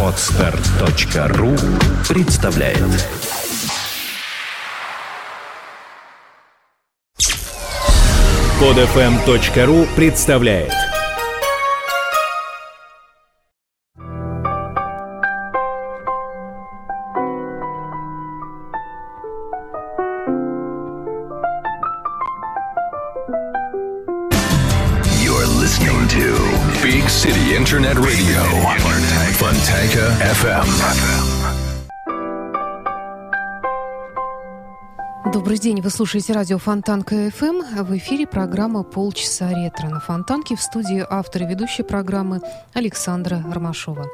Отстар.ру представляет. Подфм.ру представляет Fontanka FM. Добрый день, вы слушаете радио Фонтанка ФМ. В эфире программа «Полчаса ретро» на Фонтанке в студии автор и ведущей программы Александра Ромашова.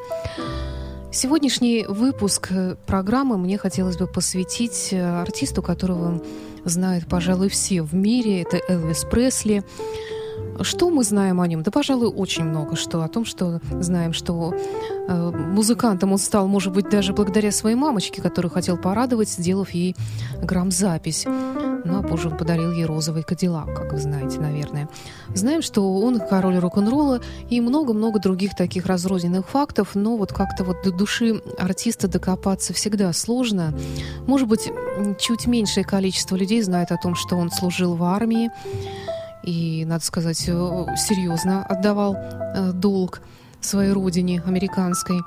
Сегодняшний выпуск программы мне хотелось бы посвятить э, артисту, которого знают, пожалуй, все в мире. Это Элвис Пресли. Что мы знаем о нем? Да, пожалуй, очень много что. О том, что знаем, что э, музыкантом он стал, может быть, даже благодаря своей мамочке, которую хотел порадовать, сделав ей грамзапись. Ну, а позже он подарил ей розовый кадиллак, как вы знаете, наверное. Знаем, что он король рок-н-ролла и много-много других таких разрозненных фактов, но вот как-то вот до души артиста докопаться всегда сложно. Может быть, чуть меньшее количество людей знает о том, что он служил в армии, и, надо сказать, э, серьезно отдавал э, долг своей родине американской.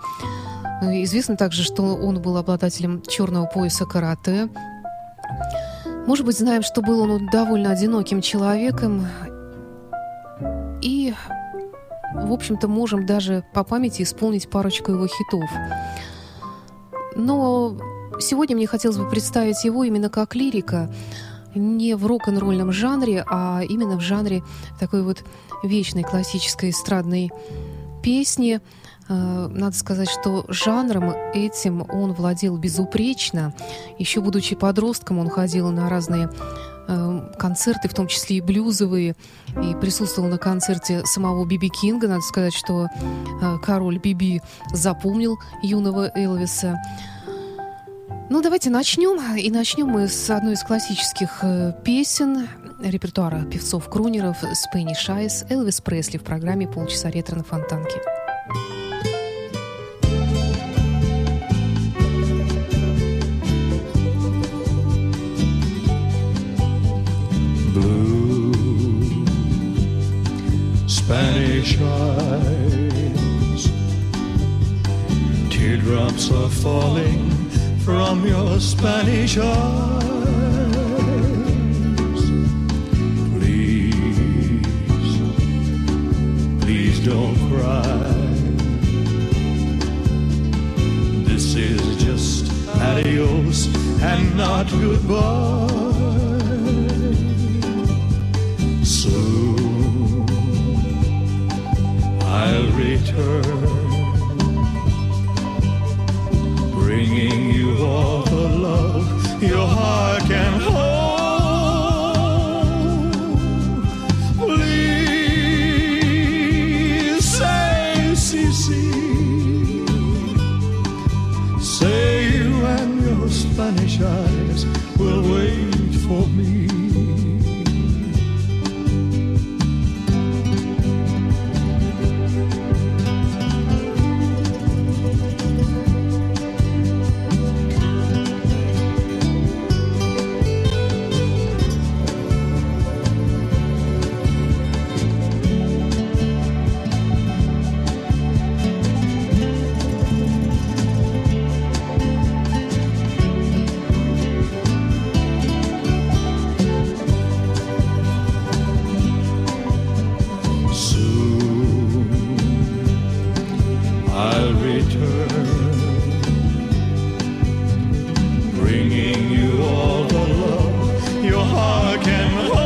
Э, Известно также, что он был обладателем черного пояса карате. Может быть, знаем, что был он довольно одиноким человеком. И, в общем-то, можем даже по памяти исполнить парочку его хитов. Но сегодня мне хотелось бы представить его именно как лирика, не в рок-н-ролльном жанре, а именно в жанре такой вот вечной классической эстрадной песни. Э, Надо сказать, что жанром этим он владел безупречно. Еще будучи подростком, он ходил на разные э, концерты, в том числе и блюзовые, и присутствовал на концерте самого Биби Кинга. Надо сказать, что э, король Биби запомнил юного Элвиса. Ну, давайте начнем. И начнем мы с одной из классических э, песен репертуара певцов-крунеров Спенни Шайс, Элвис Пресли в программе «Полчаса ретро на фонтанке». Spanish eyes. Teardrops are falling from your Spanish eyes. Please, please don't cry. This is just adios and not goodbye. Soon I'll return, and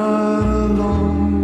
not alone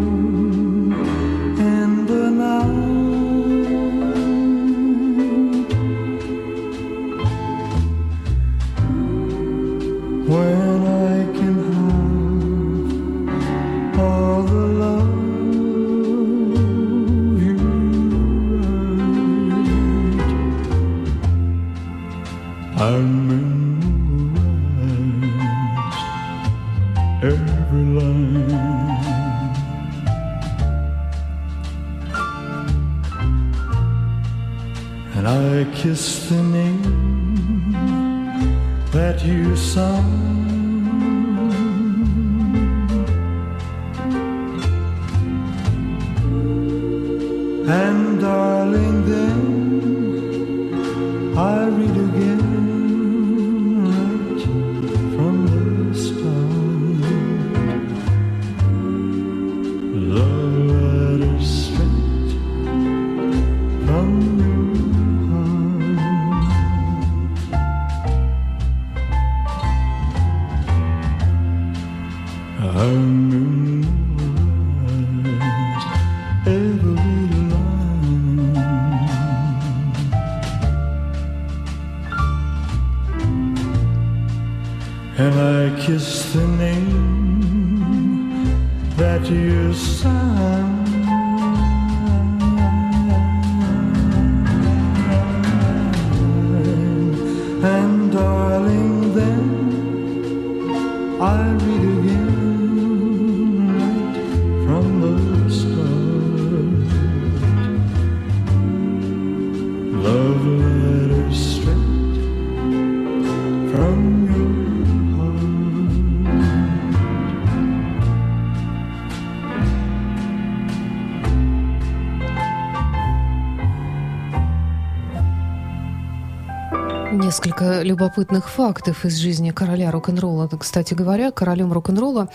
любопытных фактов из жизни короля рок-н-ролла. Кстати говоря, королем рок-н-ролла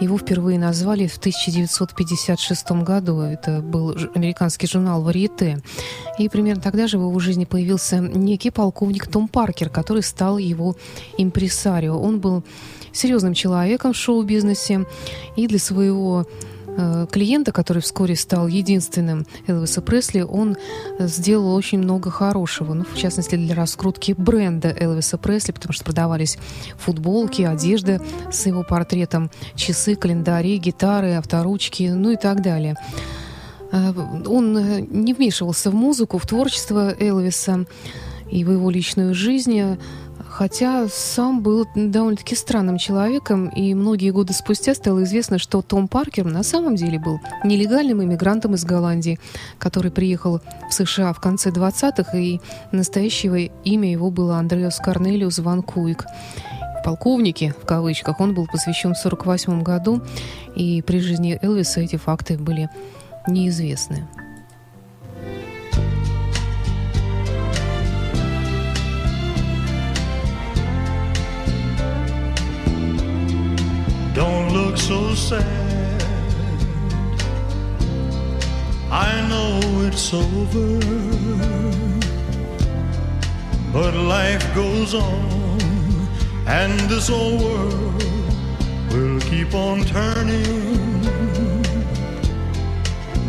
его впервые назвали в 1956 году. Это был американский журнал «Варьете». И примерно тогда же в его жизни появился некий полковник Том Паркер, который стал его импресарио. Он был серьезным человеком в шоу-бизнесе и для своего клиента, который вскоре стал единственным Элвиса Пресли, он э, сделал очень много хорошего. Ну, в частности, для раскрутки бренда Элвиса Пресли, потому что продавались футболки, одежда с его портретом, часы, календари, гитары, авторучки, ну и так далее. Э, Он э, не вмешивался в музыку, в творчество Элвиса и в его личную жизнь, хотя сам был довольно-таки странным человеком, и многие годы спустя стало известно, что Том Паркер на самом деле был нелегальным иммигрантом из Голландии, который приехал в США в конце 20-х, и настоящее имя его было Андреас Корнелиус Ван Куик. В полковнике, в кавычках, он был посвящен в 48 году, и при жизни Элвиса эти факты были неизвестны. I know it's over, but life goes on, and this old world will keep on turning.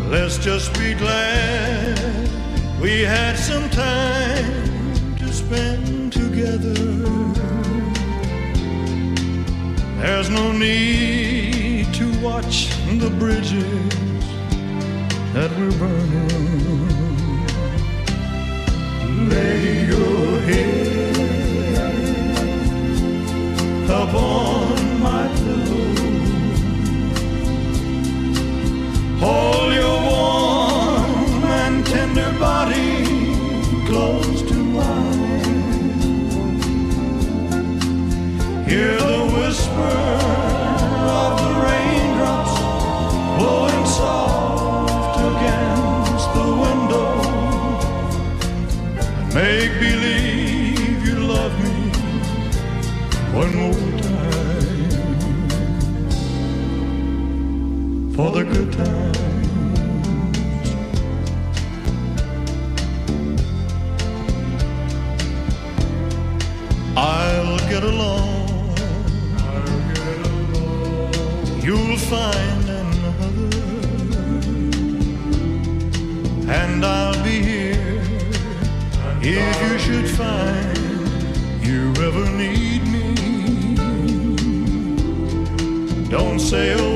Let's just be glad we had some time to spend together. There's no need watch the bridges that we're burning. Lay your head upon my pillow. Hold your warm and tender body close to mine. Hear the whisper for the good times. I'll get along. You'll find another, and I'll be here if you should find you ever need me. Don't say a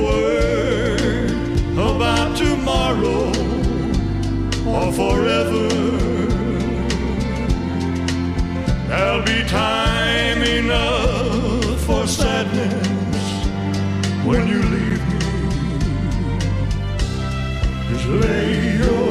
forever. There'll be time enough for sadness when you leave me. Just lay your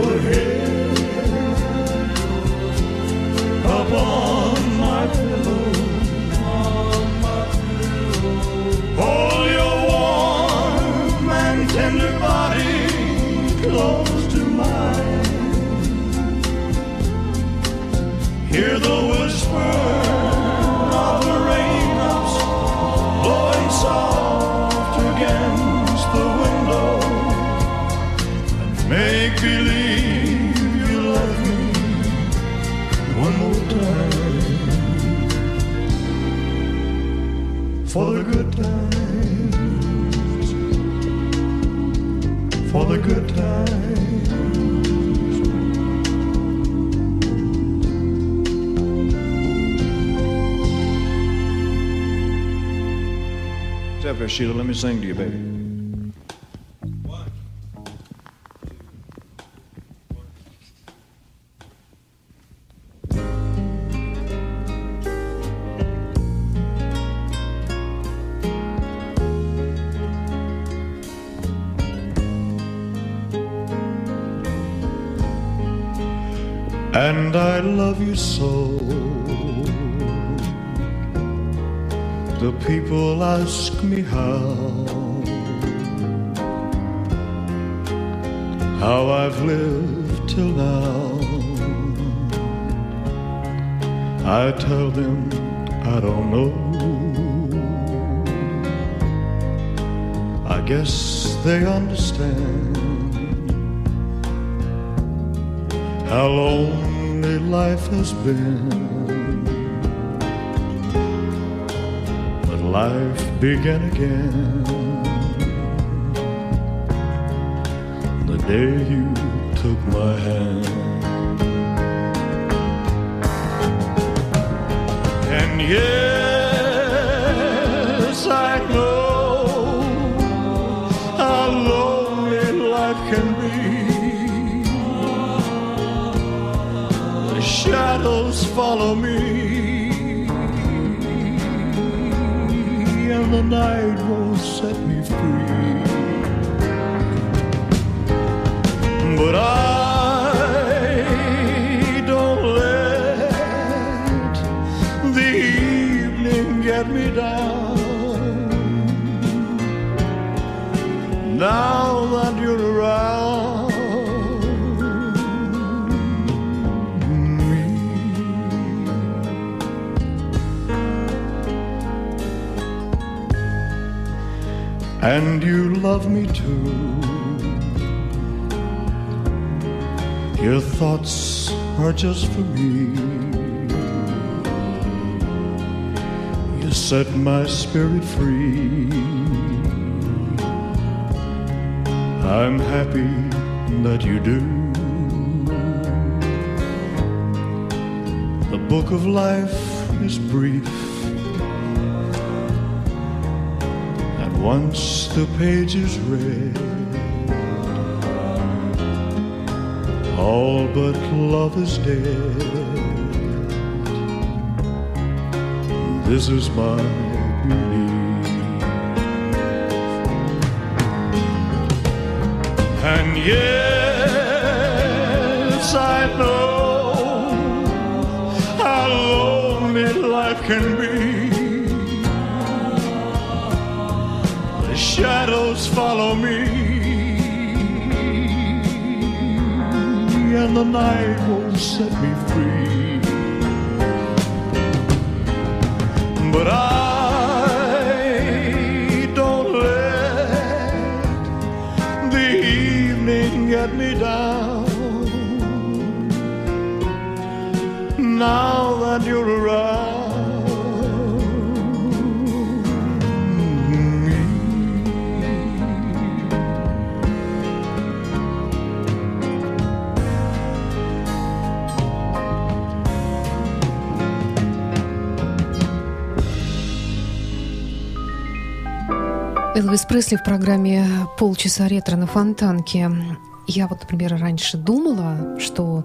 Sheila. Let me sing to you, baby. And I love you so. The people ask me how, how I've lived till now. I tell them I don't know. I guess they understand how lonely life has been. Life began again the day you took my hand. And yes, I know how lonely life can be. The shadows follow me, the night won't set me free. But I don't let the evening get me down. Now love me too. Your thoughts are just for me. You set my spirit free. I'm happy that you do. The book of life is brief. Once the page is read, all but love is dead. This is my belief. And yes, I know how lonely life can be. Shadows follow me, and the night won't set me free. But I don't let the evening get me down. Now Элвис Пресли в программе «Полчаса ретро на фонтанке». Я вот, например, раньше думала, что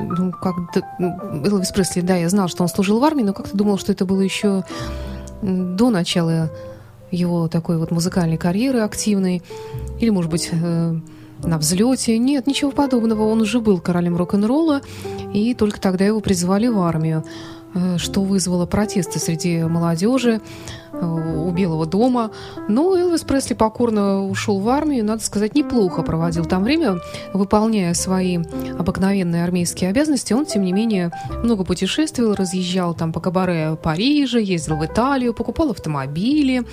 ну, как Элвис Пресли, да, я знал, что он служил в армии, но как-то думала, что это было еще до начала его такой вот музыкальной карьеры активной, или, может быть, э, на взлете. Нет, ничего подобного. Он уже был королем рок-н-ролла, и только тогда его призвали в армию. Э, что вызвало протесты среди молодежи э, у Белого дома. Но Элвис Пресли покорно ушел в армию, надо сказать, неплохо проводил там время, выполняя свои обыкновенные армейские обязанности. Он, тем не менее, много путешествовал, разъезжал там по кабаре Парижа, ездил в Италию, покупал автомобили.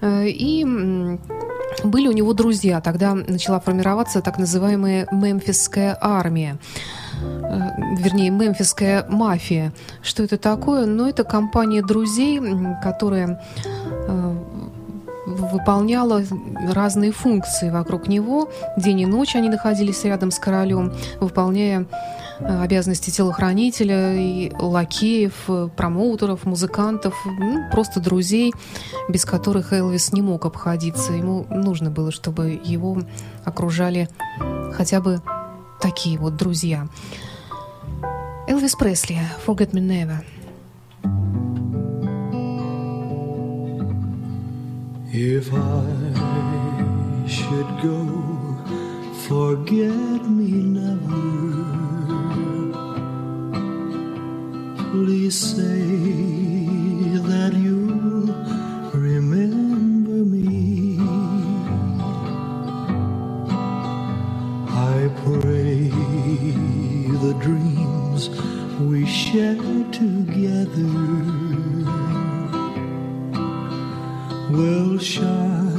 Э, и были у него друзья. Тогда начала формироваться так называемая «Мемфисская армия». Э, вернее, мемфисская мафия. Что это такое? Ну, это компания друзей, которая э, выполняла разные функции вокруг него. День и ночь они находились рядом с королем, выполняя э, обязанности телохранителя, и лакеев, промоутеров, музыкантов, ну, просто друзей, без которых Элвис не мог обходиться. Ему нужно было, чтобы его окружали хотя бы такие вот друзья. Элвис Пресли, Forget Me Never. If I should go, forget me never. Please say the dreams we shared together. Will shine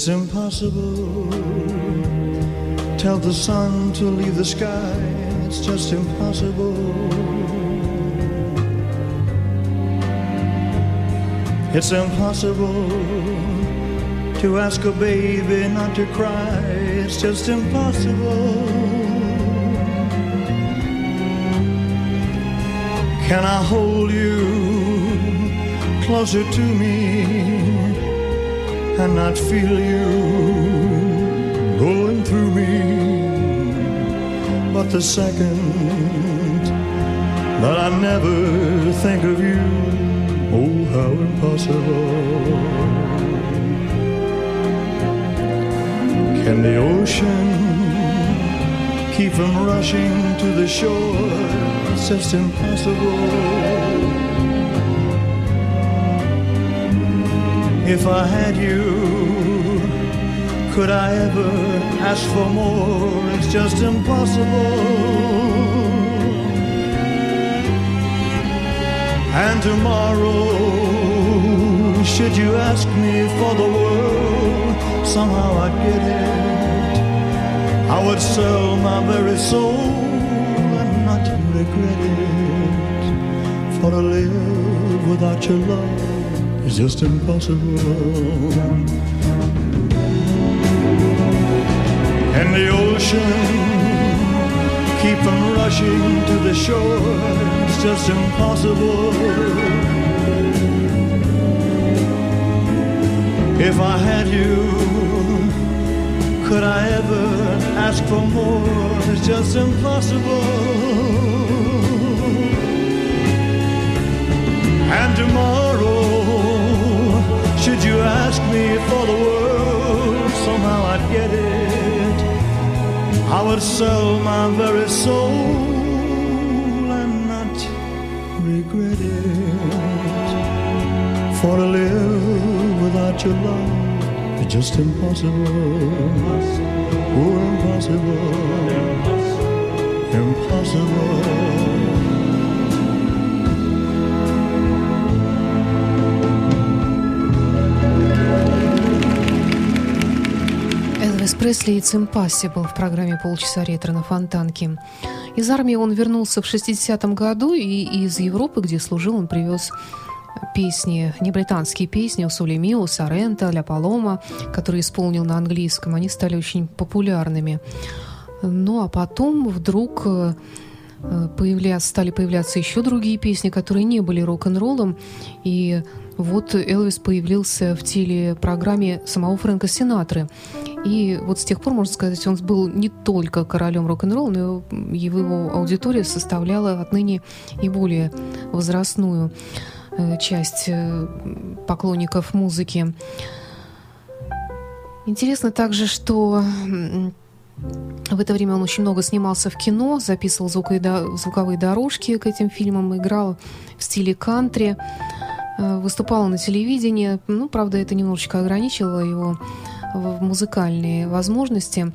It's impossible. Tell the sun to leave the sky. It's just impossible. It's impossible to ask a baby not to cry. It's just impossible. Can I hold you closer to me? And not feel you going through me. But the second that I never think of you, oh, how impossible. Can the ocean keep from rushing to the shore? It's just impossible. If I had you, could I ever ask for more? It's just impossible. And tomorrow, should you ask me for the world, somehow I'd get it. I would sell my very soul and not regret it. For to live without your love is just impossible. And the ocean keep from rushing to the shore. It's just impossible. If I had you, could I ever ask for more? It's just impossible. And tomorrow, ask me for the world, somehow I'd get it. I would sell my very soul and not regret it. For to live without your love is just impossible. Oh, impossible. impossible. impossible. Пресли «It's Impossible» в программе «Полчаса ретро» на Фонтанке. Из армии он вернулся в 60-м году, и из Европы, где служил, он привез песни, не британские песни, у Соли Мио, Сорента, Ля Палома, которые исполнил на английском, они стали очень популярными. Ну а потом вдруг э, появля... стали появляться еще другие песни, которые не были рок-н-роллом, и вот Элвис появился в телепрограмме самого Фрэнка Синатры. И вот с тех пор, можно сказать, он был не только королем рок-н-ролла, но его аудитория составляла отныне и более возрастную э, часть э, поклонников музыки. Интересно также, что в это время он очень много снимался в кино, записывал звуковые дорожки к этим фильмам, играл в стиле кантри, э, выступал на телевидении. Ну, правда, это немножечко ограничивало его музыкальные возможности.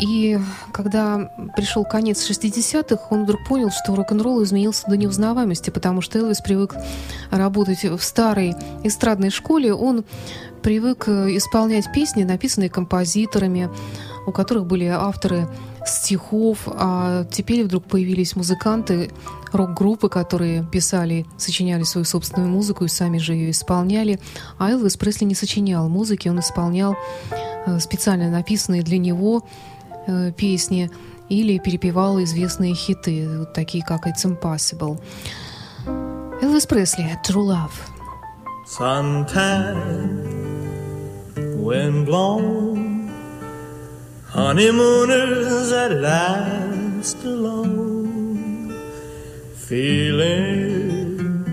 И когда пришел конец 60-х, он вдруг понял, что рок-н-ролл изменился до неузнаваемости, потому что Элвис привык работать в старой эстрадной школе. Он привык исполнять песни, написанные композиторами, у которых были авторы стихов, а теперь вдруг появились музыканты, рок-группы, которые писали, сочиняли свою собственную музыку и сами же ее исполняли. А Элвис Пресли не сочинял музыки, он исполнял э, специально написанные для него э, песни или перепевал известные хиты, такие как «It's Impossible». Элвис Пресли «True Love». Suntan, wind blown Honeymooners at last alone, feeling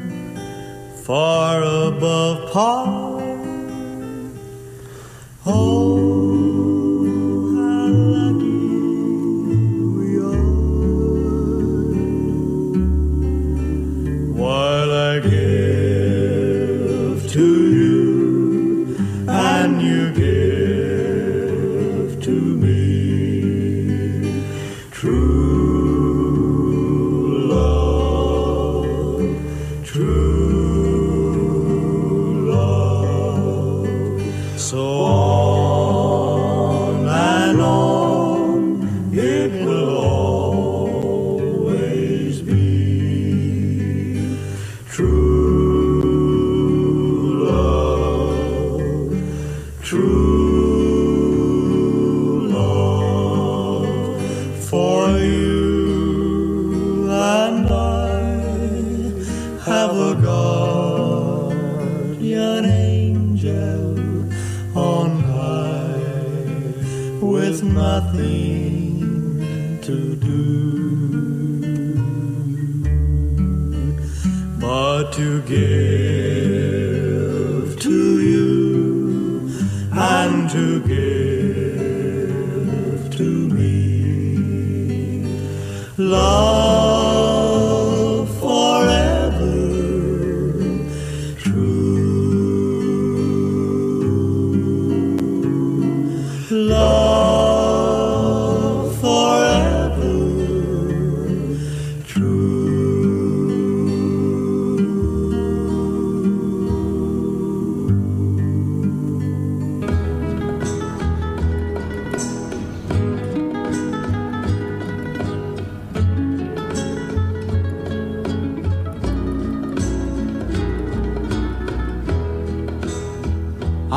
far above par. Oh, nothing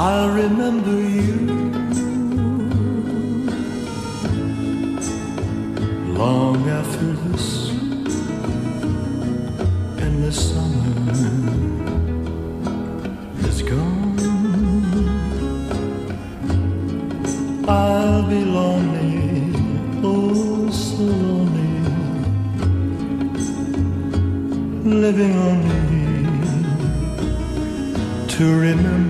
I'll remember you long after this endless summer is gone. I'll be lonely, oh so lonely, living only to remember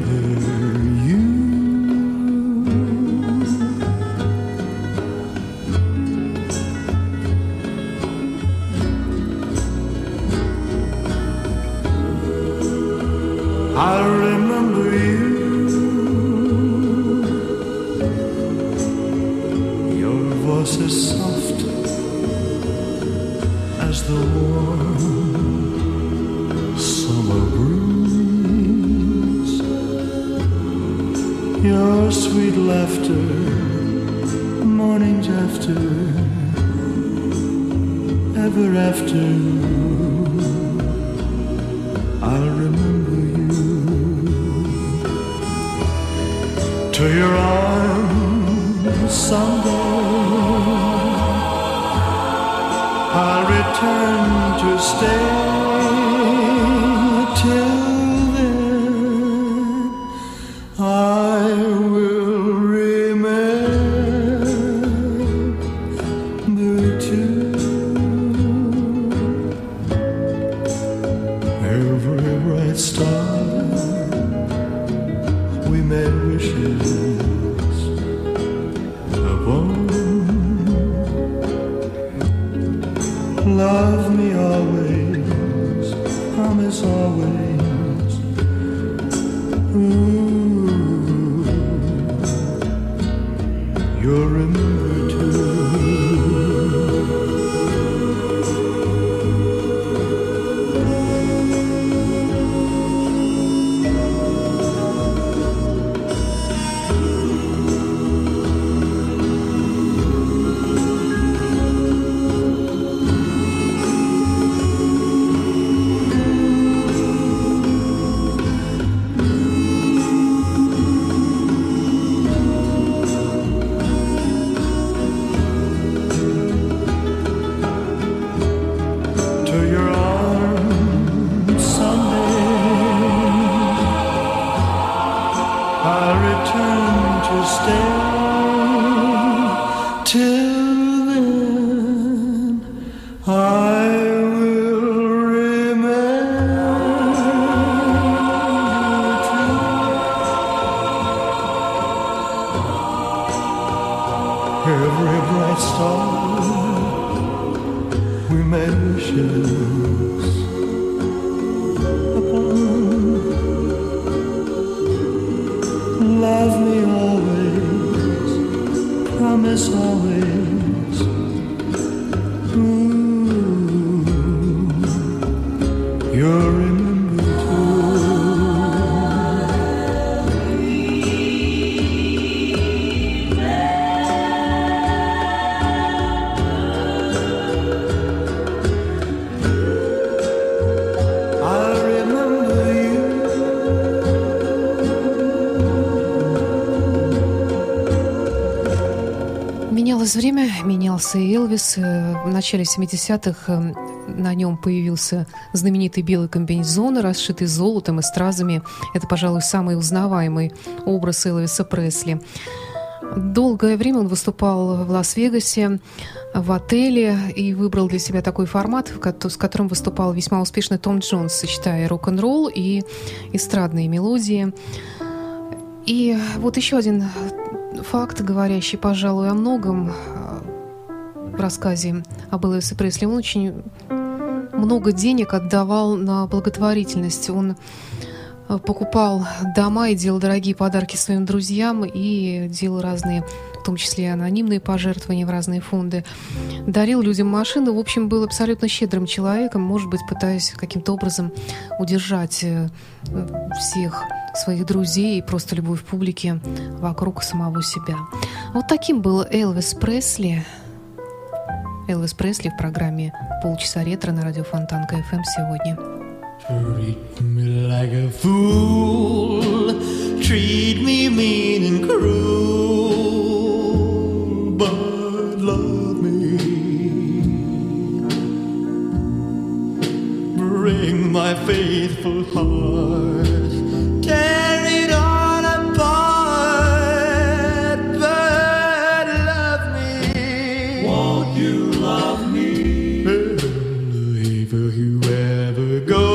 Your sweet laughter, mornings after, ever after. I'll remember you to your arms someday. I'll return to stay Менялось время, менялся и Элвис. Э, В начале 70-х э, на нем появился знаменитый белый комбинезон, расшитый золотом и стразами. Это, пожалуй, самый узнаваемый образ Элвиса Пресли. Долгое время он выступал в Лас-Вегасе, в отеле и выбрал для себя такой формат, с которым выступал весьма успешно Том Джонс, сочетая рок-н-ролл и эстрадные мелодии. И вот еще один факт, говорящий, пожалуй, о многом э, в рассказе об Элвисе Пресли. Он очень много денег отдавал на благотворительность. Он э, покупал дома и делал дорогие подарки своим друзьям и делал разные, в том числе анонимные пожертвования в разные фонды. Дарил людям машины. В общем, был абсолютно щедрым человеком, может быть, пытаясь каким-то образом удержать э, всех своих друзей и просто любовь публики вокруг самого себя. Вот таким был Элвис Пресли. Элвис Пресли в программе «Полчаса ретро» на радио Фонтан КФМ сегодня. Treat me like a fool. treat me mean and cruel, my faithful heart, tear it all apart, but love me. Won't you love me? If you ever go,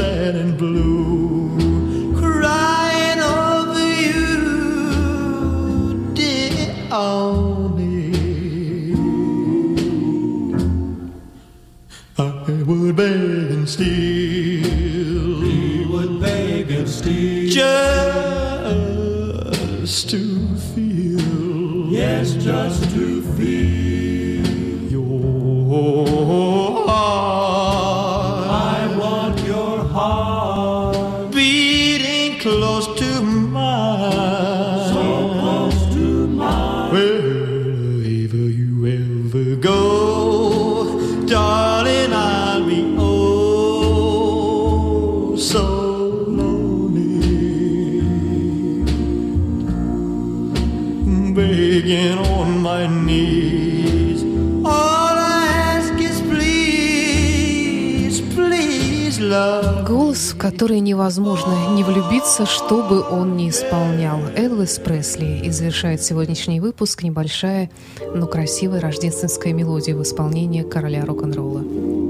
Sad and blue, crying over you, dear only. I would beg and steal. He would beg and steal. Just Который невозможно не влюбиться, что бы он ни исполнял. Элвис Пресли. И завершает сегодняшний выпуск небольшая, но красивая рождественская мелодия в исполнении короля рок-н-ролла.